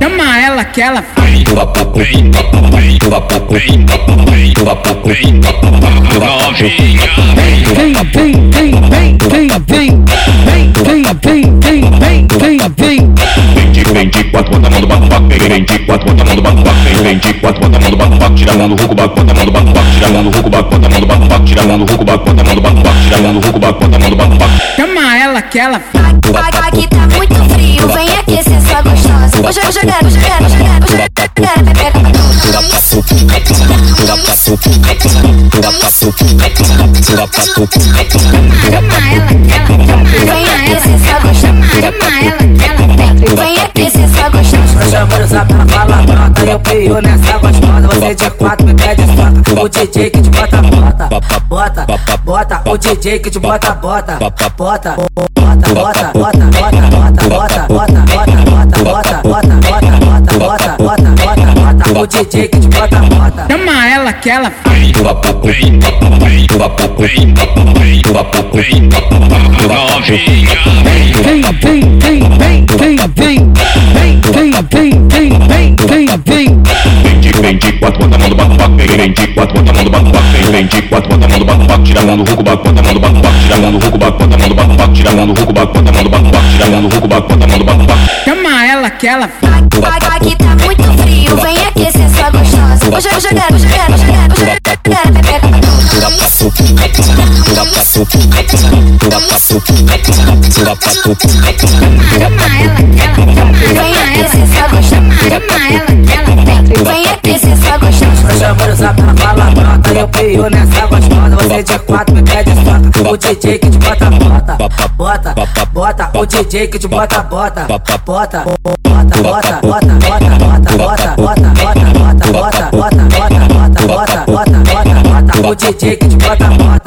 Chama ela que ela vem vem vem vem vem vem vem vem vem vem vem vem vem vem vem de quatro, bota a mão do bacubaco, tira a mão do ruco, bacubaco, baco baco tira mão do ruco baco bota mão do baco baco tira mão do ruco baco bota mão do baco baco tira mão do ruco baco bota mão do baco baco chama ela que ela vai aqui tá muito frio vem aqui ser é sua gostosa hoje eu jogando jogando jogando jogando pega Vem aqui, cê é só gostosa. Chamando essa pra falar, eu peio nessa gostosa. Você é de quatro me pede só. O DJ que te bota, bota Bota, bota O DJ que te bota, bota Bota, bota, bota, bota, bota, bota, bota, bota, bota, bota, bota, bota, bota, bota, bota, bota, bota O DJ que te bota, bota Chama ela que ela vem, vem, vem, vem, mão do ruco, baco, bota a mão do baco, baco, tira a mão do ruco, baco, bota a mão do baco, baco, tira a mão do ruco, baco, bota a mão do baco, baco, tira a mão do ruco, baco, bota a mão do baco, baco. Chama ela que ela Aqui tá muito frio, vem aquecer sua gostosa. Hoje eu jogar, hoje eu jogar, hoje eu jogar, hoje eu jogar, vai pegar pra Vem aquecer sua gostosa. Vem aquecer sua gostosa. Usar pra falar pronta Eu pio nessa gostosa Você de quatro me pede soca O DJ que te bota, bota Bota, bota O DJ que te bota, bota Bota, bota, bota, bota, bota, bota, bota, bota, bota, bota, bota, bota, bota, bota, bota, bota, bota O DJ que te bota, bota